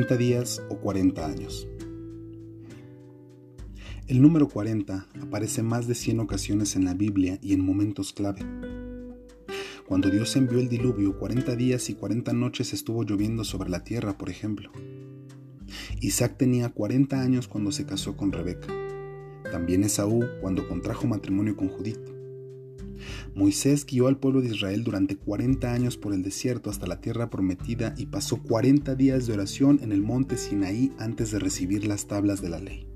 40 días o 40 años. El número 40 aparece más de 100 ocasiones en la Biblia y en momentos clave. Cuando Dios envió el diluvio, 40 días y 40 noches estuvo lloviendo sobre la tierra, por ejemplo. Isaac tenía 40 años cuando se casó con Rebeca. También Esaú cuando contrajo matrimonio con Judith. Moisés guió al pueblo de Israel durante 40 años por el desierto hasta la tierra prometida y pasó 40 días de oración en el monte Sinaí antes de recibir las tablas de la ley.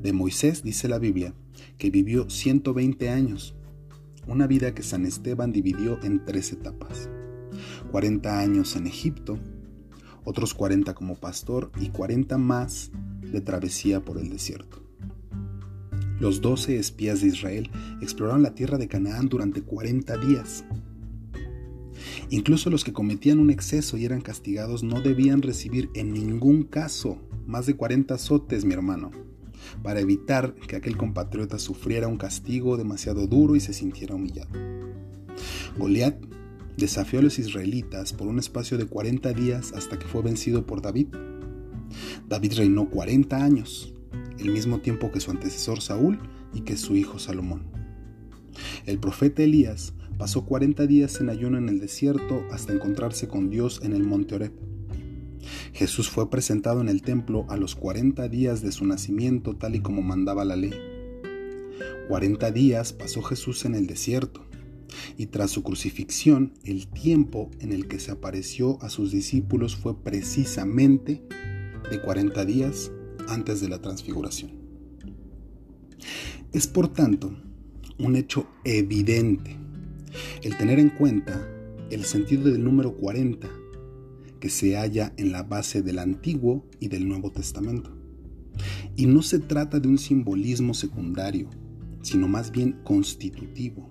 De Moisés dice la Biblia que vivió 120 años, una vida que San Esteban dividió en tres etapas. 40 años en Egipto, otros 40 como pastor y 40 más de travesía por el desierto. Los 12 espías de Israel exploraron la tierra de Canaán durante 40 días. Incluso los que cometían un exceso y eran castigados no debían recibir en ningún caso más de 40 azotes, mi hermano para evitar que aquel compatriota sufriera un castigo demasiado duro y se sintiera humillado. Goliat desafió a los israelitas por un espacio de 40 días hasta que fue vencido por David. David reinó 40 años, el mismo tiempo que su antecesor Saúl y que su hijo Salomón. El profeta Elías pasó 40 días en ayuno en el desierto hasta encontrarse con Dios en el monte Oreb. Jesús fue presentado en el templo a los 40 días de su nacimiento tal y como mandaba la ley. 40 días pasó Jesús en el desierto y tras su crucifixión el tiempo en el que se apareció a sus discípulos fue precisamente de 40 días antes de la transfiguración. Es por tanto un hecho evidente el tener en cuenta el sentido del número 40 que se halla en la base del Antiguo y del Nuevo Testamento. Y no se trata de un simbolismo secundario, sino más bien constitutivo.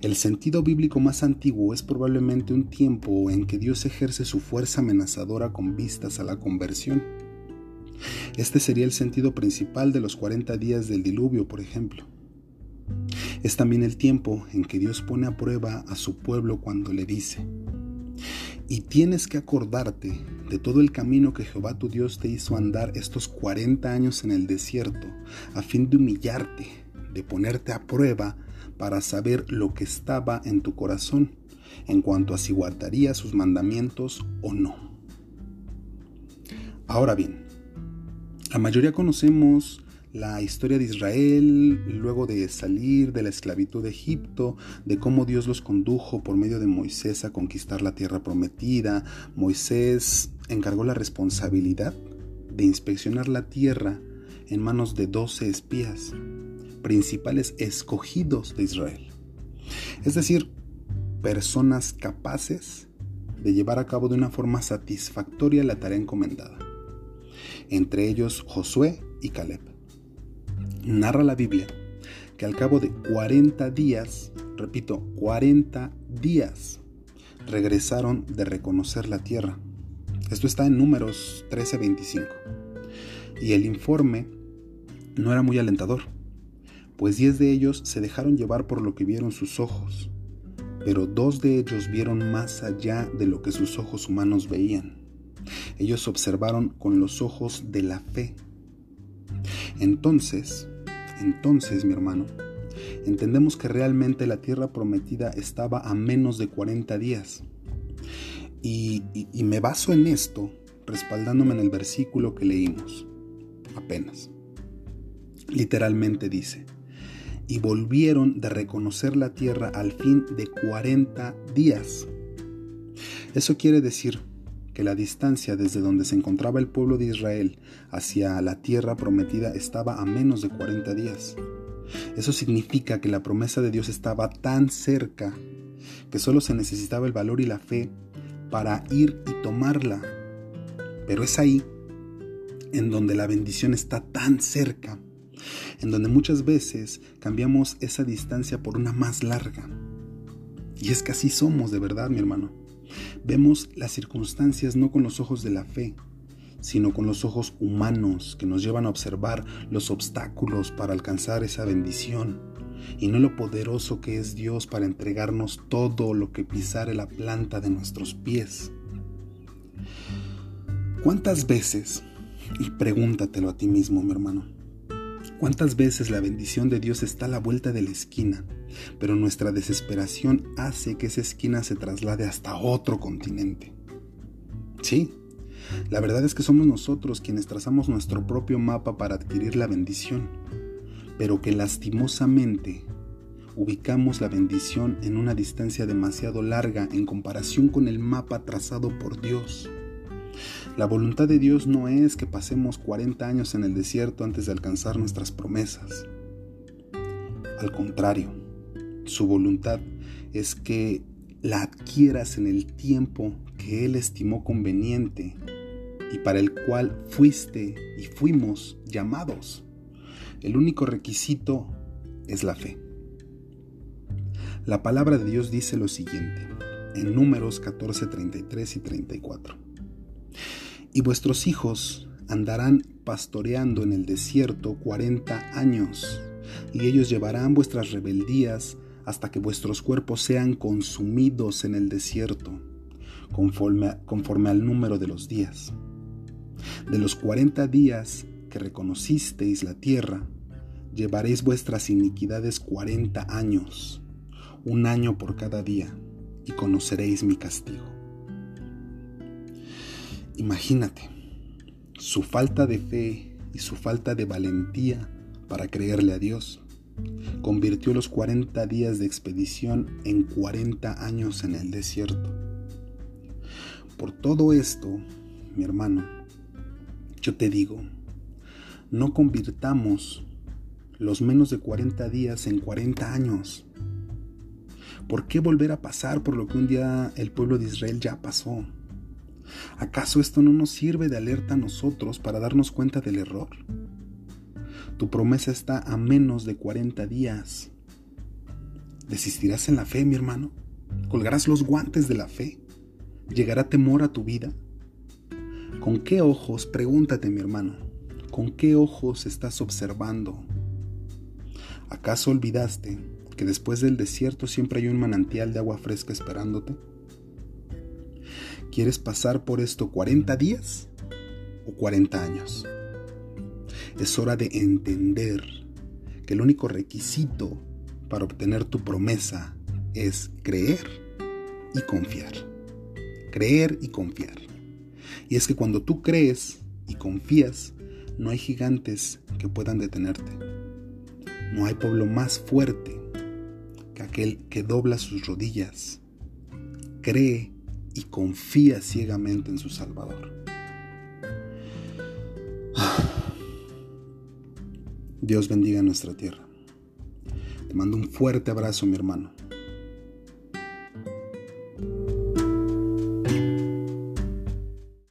El sentido bíblico más antiguo es probablemente un tiempo en que Dios ejerce su fuerza amenazadora con vistas a la conversión. Este sería el sentido principal de los 40 días del diluvio, por ejemplo. Es también el tiempo en que Dios pone a prueba a su pueblo cuando le dice, y tienes que acordarte de todo el camino que Jehová tu Dios te hizo andar estos 40 años en el desierto, a fin de humillarte, de ponerte a prueba para saber lo que estaba en tu corazón, en cuanto a si guardarías sus mandamientos o no. Ahora bien, la mayoría conocemos la historia de Israel luego de salir de la esclavitud de Egipto, de cómo Dios los condujo por medio de Moisés a conquistar la tierra prometida. Moisés encargó la responsabilidad de inspeccionar la tierra en manos de doce espías, principales escogidos de Israel. Es decir, personas capaces de llevar a cabo de una forma satisfactoria la tarea encomendada. Entre ellos Josué y Caleb narra la Biblia que al cabo de 40 días, repito, 40 días, regresaron de reconocer la tierra. Esto está en números 13:25. Y el informe no era muy alentador, pues 10 de ellos se dejaron llevar por lo que vieron sus ojos, pero dos de ellos vieron más allá de lo que sus ojos humanos veían. Ellos observaron con los ojos de la fe. Entonces, entonces, mi hermano, entendemos que realmente la tierra prometida estaba a menos de 40 días. Y, y, me baso en esto respaldándome en el versículo que leímos, apenas. Literalmente dice, y volvieron de reconocer la tierra al fin de 40 días. Eso quiere decir que la distancia desde donde se encontraba el pueblo de Israel hacia la tierra prometida estaba a menos de 40 días. Eso significa que la promesa de Dios estaba tan cerca que solo se necesitaba el valor y la fe para ir y tomarla. Pero es ahí en donde la bendición está tan cerca, en donde muchas veces cambiamos esa distancia por una más larga. Y es que así somos de verdad, mi hermano. Vemos las circunstancias no con los ojos de la fe, sino con los ojos humanos que nos llevan a observar los obstáculos para alcanzar esa bendición y no lo poderoso que es Dios para entregarnos todo lo que pisare la planta de nuestros pies. ¿Cuántas veces, y pregúntatelo a ti mismo, mi hermano, cuántas veces la bendición de Dios está a la vuelta de la esquina, pero nuestra desesperación hace que esa esquina se traslade hasta otro continente? Sí, la verdad es que somos nosotros quienes trazamos nuestro propio mapa para adquirir la bendición, pero que lastimosamente ubicamos la bendición en una distancia demasiado larga en comparación con el mapa trazado por Dios. La voluntad de Dios no es que pasemos 40 años en el desierto antes de alcanzar nuestras promesas. Al contrario, su voluntad es que la adquieras en el tiempo que Él estimó conveniente y para el cual fuiste y fuimos llamados. El único requisito es la fe. La palabra de Dios dice lo siguiente en números 14, 33 y 34. Y vuestros hijos andarán pastoreando en el desierto cuarenta años, y ellos llevarán vuestras rebeldías hasta que vuestros cuerpos sean consumidos en el desierto, conforme, al número de los días. De los cuarenta días que reconocisteis la tierra, llevaréis vuestras iniquidades cuarenta años, un año por cada día, y conoceréis mi castigo. Imagínate su falta de fe y su falta de valentía para creerle a Dios. Convirtió los cuarenta días de expedición en cuarenta años en el desierto. Por todo esto, mi hermano, yo te digo, no convirtamos los menos de 40 días en 40 años. ¿Por qué volver a pasar por lo que un día el pueblo de Israel ya pasó? ¿Acaso esto no nos sirve de alerta a nosotros para darnos cuenta del error? Tu promesa está a menos de 40 días. ¿Desistirás en la fe, mi hermano? ¿Colgarás los guantes de la fe? ¿Llegará temor a tu vida? ¿Con qué ojos, pregúntate mi hermano, con qué ojos estás observando? ¿Acaso olvidaste que después del desierto siempre hay un manantial de agua fresca esperándote? ¿Quieres pasar por esto 40 días o 40 años? Es hora de entender que el único requisito para obtener tu promesa es creer y confiar. Creer y confiar. Y es que cuando tú crees y confías, no hay gigantes que puedan detenerte. No hay pueblo más fuerte que aquel que dobla sus rodillas, cree y confía ciegamente en su Salvador. Dios bendiga nuestra tierra. Te mando un fuerte abrazo, mi hermano.